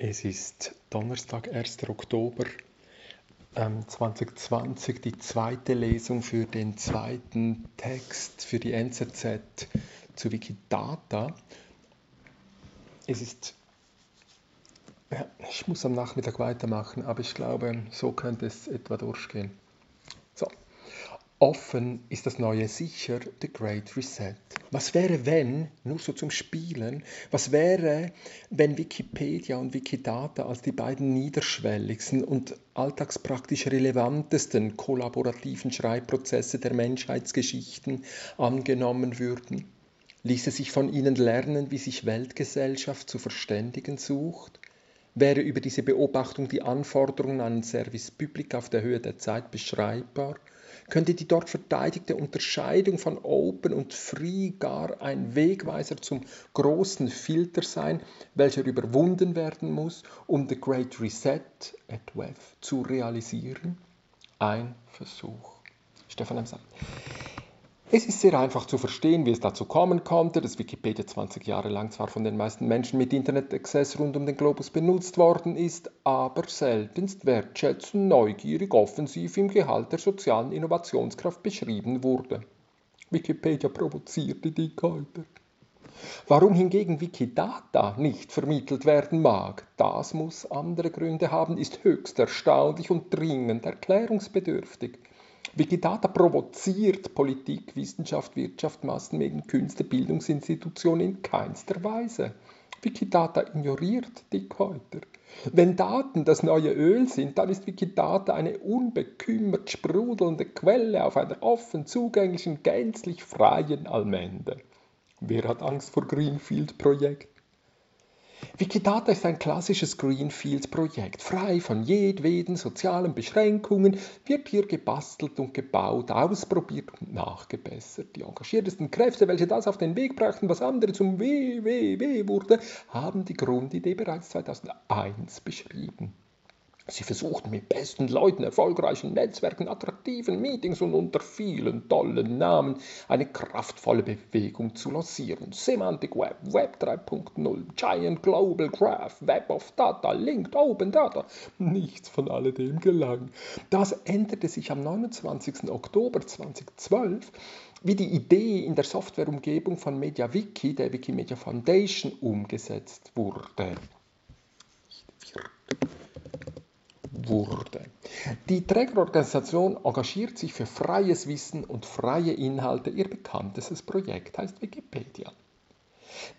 Es ist Donnerstag, 1. Oktober ähm, 2020, die zweite Lesung für den zweiten Text für die NZZ zu Wikidata. Es ist, ja, ich muss am Nachmittag weitermachen, aber ich glaube, so könnte es etwa durchgehen. Offen ist das neue sicher, The Great Reset. Was wäre, wenn, nur so zum Spielen, was wäre, wenn Wikipedia und Wikidata als die beiden niederschwelligsten und alltagspraktisch relevantesten kollaborativen Schreibprozesse der Menschheitsgeschichten angenommen würden? Ließe sich von ihnen lernen, wie sich Weltgesellschaft zu verständigen sucht? Wäre über diese Beobachtung die Anforderung an ein Service Public auf der Höhe der Zeit beschreibbar? Könnte die dort verteidigte Unterscheidung von Open und Free gar ein Wegweiser zum großen Filter sein, welcher überwunden werden muss, um The Great Reset at Web zu realisieren? Ein Versuch. Stefan M. sagt. Es ist sehr einfach zu verstehen, wie es dazu kommen konnte, dass Wikipedia 20 Jahre lang zwar von den meisten Menschen mit Internet-Access rund um den Globus benutzt worden ist, aber seltenst wertschätzend, neugierig, offensiv im Gehalt der sozialen Innovationskraft beschrieben wurde. Wikipedia provoziert die Dickhäuter. Warum hingegen Wikidata nicht vermittelt werden mag, das muss andere Gründe haben, ist höchst erstaunlich und dringend erklärungsbedürftig. Wikidata provoziert Politik, Wissenschaft, Wirtschaft, Massenmedien, Künste, Bildungsinstitutionen in keinster Weise. Wikidata ignoriert Dickhäuter. Wenn Daten das neue Öl sind, dann ist Wikidata eine unbekümmert sprudelnde Quelle auf einer offen zugänglichen, gänzlich freien Allmende. Wer hat Angst vor Greenfield-Projekten? Wikidata ist ein klassisches Greenfield-Projekt. Frei von jedweden sozialen Beschränkungen wird hier gebastelt und gebaut, ausprobiert und nachgebessert. Die engagiertesten Kräfte, welche das auf den Weg brachten, was andere zum WWW wurde, haben die Grundidee bereits 2001 beschrieben. Sie versuchten mit besten Leuten, erfolgreichen Netzwerken, attraktiven Meetings und unter vielen tollen Namen eine kraftvolle Bewegung zu lancieren. Semantic Web, Web 3.0, Giant Global Graph, Web of Data, Linked Open Data. Nichts von alledem gelang. Das änderte sich am 29. Oktober 2012 wie die Idee in der Softwareumgebung von MediaWiki, der Wikimedia Foundation, umgesetzt wurde wurde. Die Trägerorganisation engagiert sich für freies Wissen und freie Inhalte. Ihr bekanntestes Projekt heißt Wikipedia.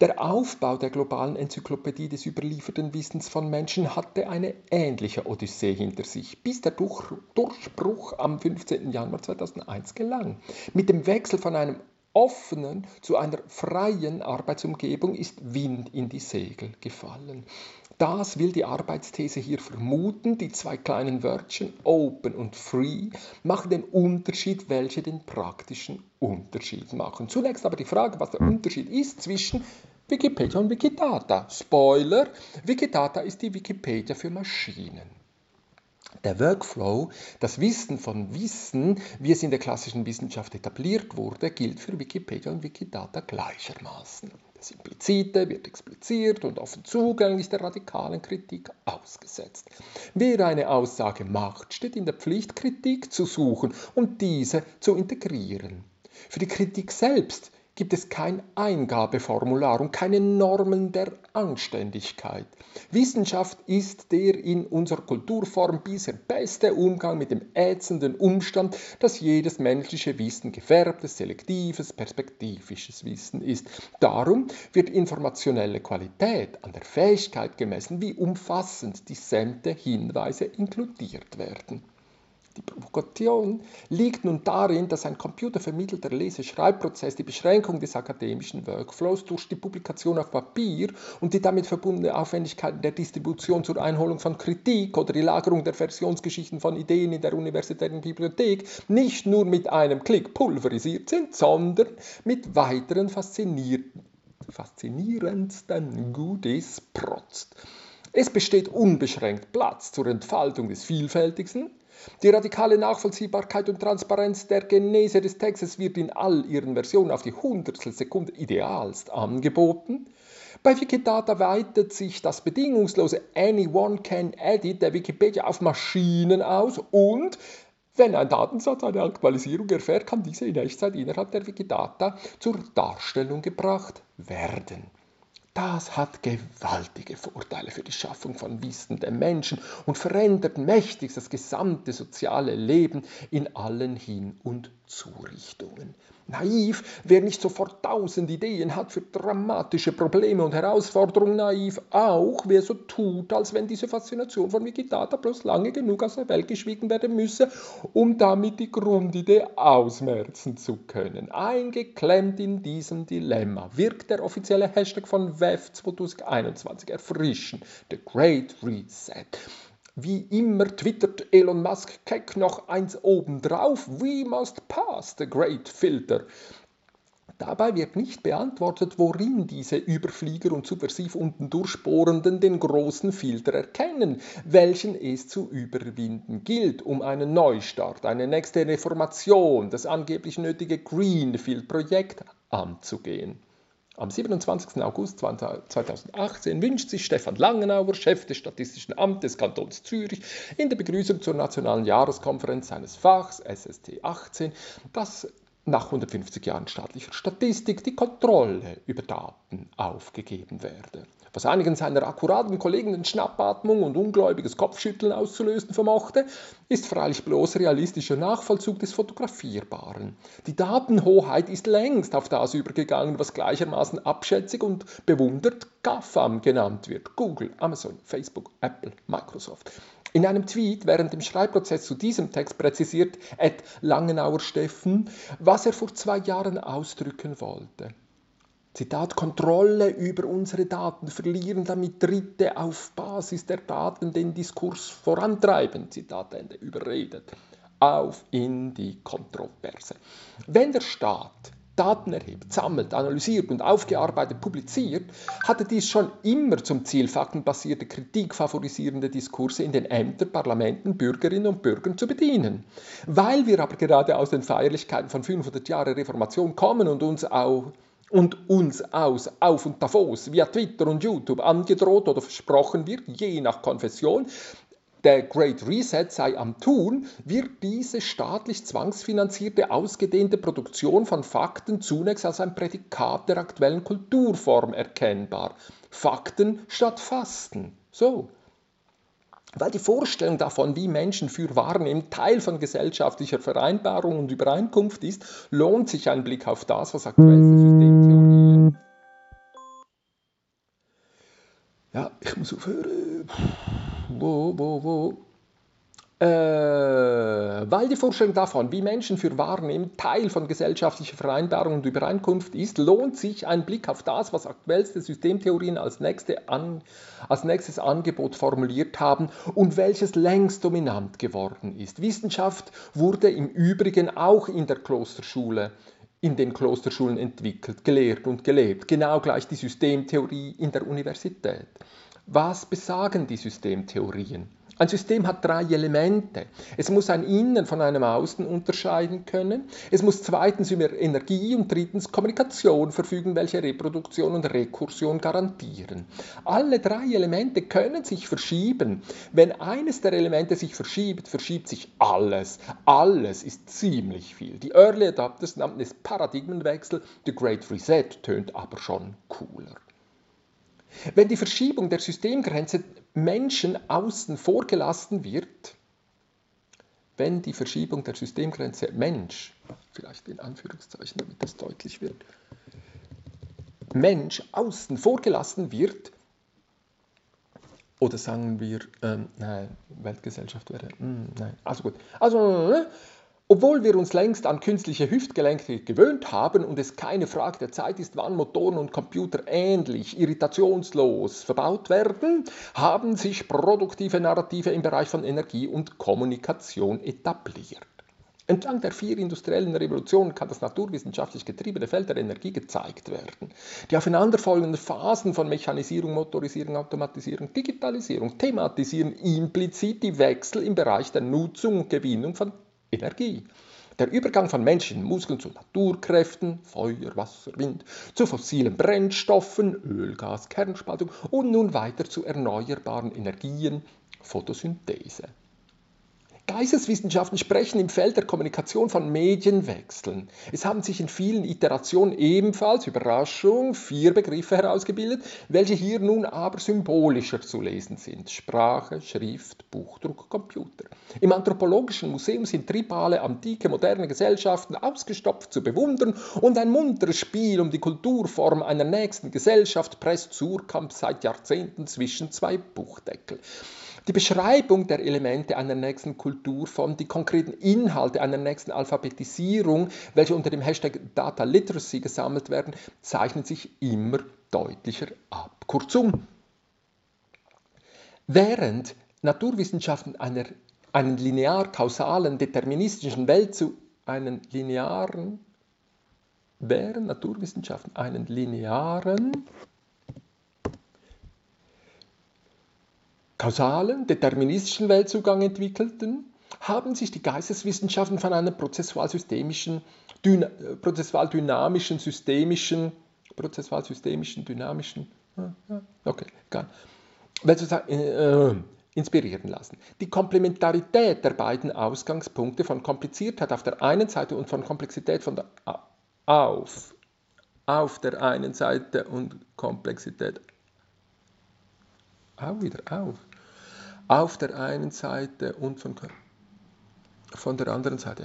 Der Aufbau der globalen Enzyklopädie des überlieferten Wissens von Menschen hatte eine ähnliche Odyssee hinter sich, bis der Durchbruch am 15. Januar 2001 gelang. Mit dem Wechsel von einem offenen zu einer freien Arbeitsumgebung ist Wind in die Segel gefallen. Das will die Arbeitsthese hier vermuten. Die zwei kleinen Wörtchen Open und Free machen den Unterschied, welche den praktischen Unterschied machen. Zunächst aber die Frage, was der Unterschied ist zwischen Wikipedia und Wikidata. Spoiler, Wikidata ist die Wikipedia für Maschinen. Der Workflow, das Wissen von Wissen, wie es in der klassischen Wissenschaft etabliert wurde, gilt für Wikipedia und Wikidata gleichermaßen. Das Implizite wird expliziert und offen zugänglich der radikalen Kritik ausgesetzt. Wer eine Aussage macht, steht in der Pflicht, Kritik zu suchen und diese zu integrieren. Für die Kritik selbst gibt es kein Eingabeformular und keine Normen der Anständigkeit. Wissenschaft ist der in unserer Kulturform bisher beste Umgang mit dem ätzenden Umstand, dass jedes menschliche Wissen gefärbtes, selektives, perspektivisches Wissen ist. Darum wird informationelle Qualität an der Fähigkeit gemessen, wie umfassend die Sämte Hinweise inkludiert werden. Die Provokation liegt nun darin, dass ein computervermittelter Lese-Schreibprozess die Beschränkung des akademischen Workflows durch die Publikation auf Papier und die damit verbundene Aufwendigkeit der Distribution zur Einholung von Kritik oder die Lagerung der Versionsgeschichten von Ideen in der universitären Bibliothek nicht nur mit einem Klick pulverisiert sind, sondern mit weiteren faszinierendsten Goodies protzt. Es besteht unbeschränkt Platz zur Entfaltung des Vielfältigsten, die radikale Nachvollziehbarkeit und Transparenz der Genese des Textes wird in all ihren Versionen auf die Hundertstelsekunde idealst angeboten. Bei Wikidata weitet sich das bedingungslose Anyone can edit der Wikipedia auf Maschinen aus und wenn ein Datensatz eine Aktualisierung erfährt, kann diese in Echtzeit innerhalb der Wikidata zur Darstellung gebracht werden. Das hat gewaltige Vorteile für die Schaffung von Wissen der Menschen und verändert mächtig das gesamte soziale Leben in allen Hin- und Zurichtungen. Naiv, wer nicht sofort tausend Ideen hat für dramatische Probleme und Herausforderungen, naiv auch, wer so tut, als wenn diese Faszination von Wikidata bloß lange genug aus der Welt geschwiegen werden müsse, um damit die Grundidee ausmerzen zu können. Eingeklemmt in diesem Dilemma wirkt der offizielle Hashtag von WEF 2021 erfrischend, The Great Reset. Wie immer twittert Elon Musk keck noch eins obendrauf. We must pass the great filter. Dabei wird nicht beantwortet, worin diese Überflieger und subversiv unten durchbohrenden den großen Filter erkennen, welchen es zu überwinden gilt, um einen Neustart, eine nächste Reformation, das angeblich nötige Greenfield-Projekt anzugehen. Am 27. August 2018 wünscht sich Stefan Langenauer, Chef des Statistischen Amtes des Kantons Zürich, in der Begrüßung zur nationalen Jahreskonferenz seines Fachs SST 18, dass nach 150 Jahren staatlicher Statistik die Kontrolle über Daten aufgegeben werde was einigen seiner akkuraten Kollegen in Schnappatmung und ungläubiges Kopfschütteln auszulösen vermochte, ist freilich bloß realistischer Nachvollzug des Fotografierbaren. Die Datenhoheit ist längst auf das übergegangen, was gleichermaßen abschätzig und bewundert GAFAM genannt wird. Google, Amazon, Facebook, Apple, Microsoft. In einem Tweet während dem Schreibprozess zu diesem Text präzisiert Ed Langenauer Steffen, was er vor zwei Jahren ausdrücken wollte. Zitat, Kontrolle über unsere Daten verlieren, damit Dritte auf Basis der Daten den Diskurs vorantreiben. Zitat Ende, überredet. Auf in die Kontroverse. Wenn der Staat Daten erhebt, sammelt, analysiert und aufgearbeitet publiziert, hatte dies schon immer zum Ziel, faktenbasierte Kritik favorisierende Diskurse in den Ämtern, Parlamenten, Bürgerinnen und Bürgern zu bedienen. Weil wir aber gerade aus den Feierlichkeiten von 500 Jahren Reformation kommen und uns auch und uns aus Auf- und Davos via Twitter und YouTube angedroht oder versprochen wird, je nach Konfession, der Great Reset sei am Tun, wird diese staatlich zwangsfinanzierte, ausgedehnte Produktion von Fakten zunächst als ein Prädikat der aktuellen Kulturform erkennbar. Fakten statt Fasten. So. Weil die Vorstellung davon, wie Menschen für wahrnehmen, Teil von gesellschaftlicher Vereinbarung und Übereinkunft ist, lohnt sich ein Blick auf das, was aktuellste Systemtheorien. Ja, ich muss aufhören. Wo, wo, wo? Äh, weil die Vorstellung davon, wie Menschen für wahrnehmen, Teil von gesellschaftlicher Vereinbarung und Übereinkunft ist, lohnt sich ein Blick auf das, was aktuellste Systemtheorien als, nächste an, als nächstes Angebot formuliert haben und welches längst dominant geworden ist. Wissenschaft wurde im Übrigen auch in der Klosterschule in den Klosterschulen entwickelt, gelehrt und gelebt, genau gleich die Systemtheorie in der Universität. Was besagen die Systemtheorien? Ein System hat drei Elemente. Es muss ein Innen von einem Außen unterscheiden können. Es muss zweitens über Energie und drittens Kommunikation verfügen, welche Reproduktion und Rekursion garantieren. Alle drei Elemente können sich verschieben. Wenn eines der Elemente sich verschiebt, verschiebt sich alles. Alles ist ziemlich viel. Die Early Adapters nannten es Paradigmenwechsel. The Great Reset tönt aber schon cooler. Wenn die Verschiebung der Systemgrenze Menschen außen vor gelassen wird, wenn die Verschiebung der Systemgrenze Mensch, vielleicht in Anführungszeichen, damit das deutlich wird, Mensch außen vor gelassen wird, oder sagen wir, ähm, nein, Weltgesellschaft wäre, mh, hm, nein, also gut, also äh, obwohl wir uns längst an künstliche Hüftgelenke gewöhnt haben und es keine Frage der Zeit ist, wann Motoren und Computer ähnlich irritationslos verbaut werden, haben sich produktive Narrative im Bereich von Energie und Kommunikation etabliert. Entlang der vier industriellen Revolutionen kann das naturwissenschaftlich getriebene Feld der Energie gezeigt werden. Die aufeinanderfolgenden Phasen von Mechanisierung, Motorisierung, Automatisierung, Digitalisierung thematisieren implizit die Wechsel im Bereich der Nutzung und Gewinnung von Energie. Der Übergang von menschlichen Muskeln zu Naturkräften, Feuer, Wasser, Wind, zu fossilen Brennstoffen, Öl, Gas, Kernspaltung und nun weiter zu erneuerbaren Energien, Photosynthese. Geisteswissenschaften sprechen im Feld der Kommunikation von Medienwechseln. Es haben sich in vielen Iterationen ebenfalls, Überraschung, vier Begriffe herausgebildet, welche hier nun aber symbolischer zu lesen sind. Sprache, Schrift, Buchdruck, Computer. Im Anthropologischen Museum sind tribale, antike, moderne Gesellschaften ausgestopft zu bewundern und ein munteres Spiel um die Kulturform einer nächsten Gesellschaft presst Surkamp seit Jahrzehnten zwischen zwei Buchdeckel. Die Beschreibung der Elemente einer nächsten Kulturform, die konkreten Inhalte einer nächsten Alphabetisierung, welche unter dem Hashtag Data Literacy gesammelt werden, zeichnen sich immer deutlicher ab. Kurzum, während Naturwissenschaften einer, einen linear-kausalen, deterministischen Welt zu einen linearen, während Naturwissenschaften einen linearen, kausalen, deterministischen Weltzugang entwickelten, haben sich die Geisteswissenschaften von einem prozessual-systemischen, dyna, prozessual-dynamischen, systemischen, prozessual-systemischen, dynamischen, okay, egal, äh, inspirieren lassen. Die Komplementarität der beiden Ausgangspunkte von Kompliziertheit auf der einen Seite und von Komplexität von der, auf, auf der einen Seite und Komplexität auch wieder auf. Auf der einen Seite und von, von der anderen Seite.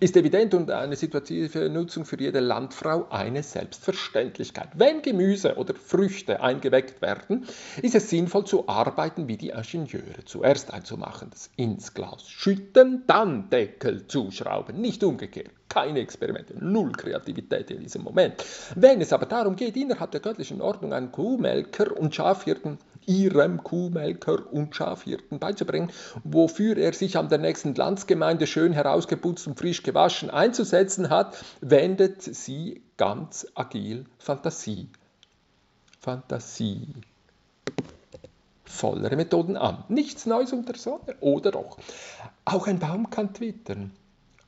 Ist evident und eine situative Nutzung für jede Landfrau eine Selbstverständlichkeit. Wenn Gemüse oder Früchte eingeweckt werden, ist es sinnvoll zu arbeiten wie die Ingenieure. Zuerst einzumachen, das ins Glas schütten, dann Deckel zuschrauben, nicht umgekehrt keine Experimente, null Kreativität in diesem Moment. Wenn es aber darum geht, innerhalb der göttlichen Ordnung einen Kuhmelker und Schafhirten ihrem Kuhmelker und Schafhirten beizubringen, wofür er sich an der nächsten Landsgemeinde schön herausgeputzt und frisch gewaschen einzusetzen hat, wendet sie ganz agil Fantasie. Fantasie vollere Methoden an. Nichts Neues unter Sonne, oder doch? Auch ein Baum kann twittern.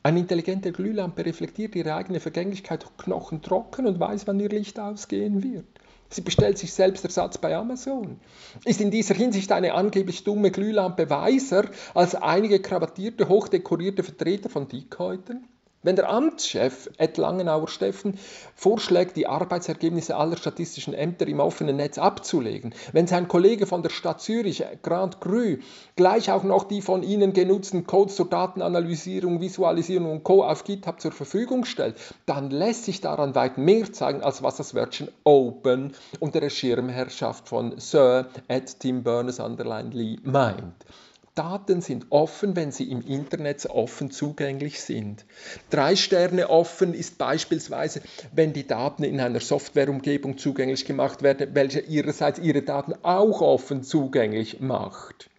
Eine intelligente Glühlampe reflektiert ihre eigene Vergänglichkeit knochentrocken und weiß, wann ihr Licht ausgehen wird. Sie bestellt sich selbst Ersatz bei Amazon. Ist in dieser Hinsicht eine angeblich dumme Glühlampe weiser als einige krawattierte, hochdekorierte Vertreter von Dickhäutern? Wenn der Amtschef Ed Langenauer Steffen vorschlägt, die Arbeitsergebnisse aller statistischen Ämter im offenen Netz abzulegen, wenn sein Kollege von der Stadt Zürich, Grand Cru, gleich auch noch die von Ihnen genutzten Codes zur Datenanalysierung, Visualisierung und Co. auf GitHub zur Verfügung stellt, dann lässt sich daran weit mehr zeigen, als was das Wörtchen Open unter der Schirmherrschaft von Sir Ed Tim Berners-Lee meint. Daten sind offen, wenn sie im Internet offen zugänglich sind. Drei Sterne offen ist beispielsweise, wenn die Daten in einer Softwareumgebung zugänglich gemacht werden, welche ihrerseits ihre Daten auch offen zugänglich macht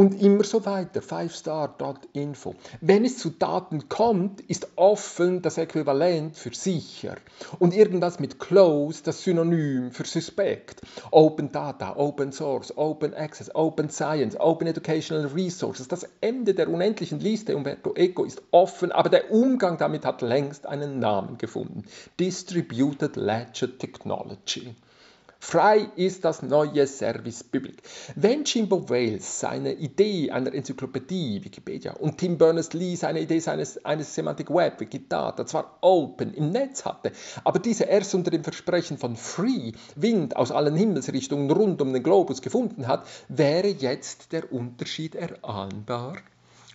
und immer so weiter. 5star.info. Wenn es zu Daten kommt, ist offen das Äquivalent für sicher und irgendwas mit close das Synonym für suspekt. Open Data, Open Source, Open Access, Open Science, Open Educational Resources. Das Ende der unendlichen Liste Umberto Eco ist offen, aber der Umgang damit hat längst einen Namen gefunden. Distributed Ledger Technology. Frei ist das neue Service Public. Wenn Jimbo Wales seine Idee einer Enzyklopädie, Wikipedia, und Tim Berners-Lee seine Idee seines, eines Semantic Web, Wikidata, zwar open im Netz hatte, aber diese erst unter dem Versprechen von Free, Wind aus allen Himmelsrichtungen rund um den Globus gefunden hat, wäre jetzt der Unterschied erahnbar?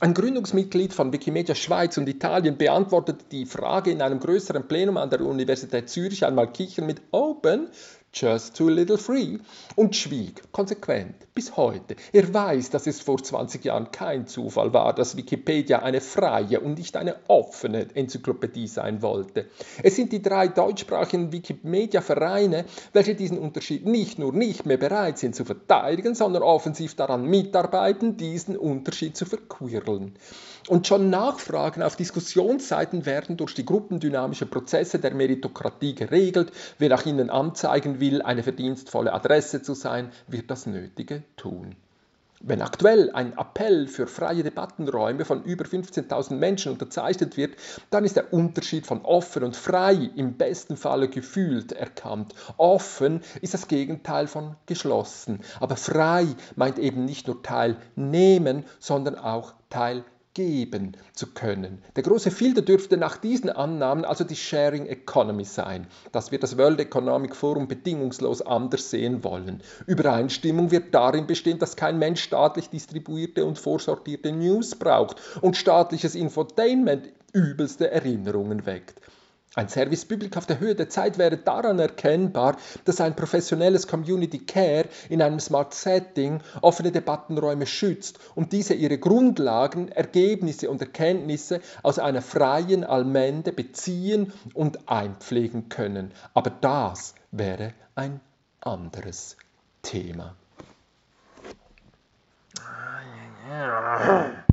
Ein Gründungsmitglied von Wikimedia Schweiz und Italien beantwortete die Frage in einem größeren Plenum an der Universität Zürich einmal kichern mit Open just too little free und schwieg konsequent bis heute. Er weiß, dass es vor 20 Jahren kein Zufall war, dass Wikipedia eine freie und nicht eine offene Enzyklopädie sein wollte. Es sind die drei deutschsprachigen Wikimedia-Vereine, welche diesen Unterschied nicht nur nicht mehr bereit sind zu verteidigen, sondern offensiv daran mitarbeiten, diesen Unterschied zu verquirlen. Und schon Nachfragen auf Diskussionsseiten werden durch die gruppendynamischen Prozesse der Meritokratie geregelt. Wer nach ihnen anzeigen will, eine verdienstvolle Adresse zu sein, wird das Nötige tun. Wenn aktuell ein Appell für freie Debattenräume von über 15.000 Menschen unterzeichnet wird, dann ist der Unterschied von offen und frei im besten Falle gefühlt erkannt. Offen ist das Gegenteil von geschlossen, aber frei meint eben nicht nur teilnehmen, sondern auch teilnehmen geben zu können. Der große Filter dürfte nach diesen Annahmen also die Sharing Economy sein, dass wir das World Economic Forum bedingungslos anders sehen wollen. Übereinstimmung wird darin bestehen, dass kein Mensch staatlich distribuierte und vorsortierte News braucht und staatliches Infotainment übelste Erinnerungen weckt. Ein Service auf der Höhe der Zeit wäre daran erkennbar, dass ein professionelles Community Care in einem Smart Setting offene Debattenräume schützt und diese ihre Grundlagen, Ergebnisse und Erkenntnisse aus einer freien Allmende beziehen und einpflegen können. Aber das wäre ein anderes Thema. Ah,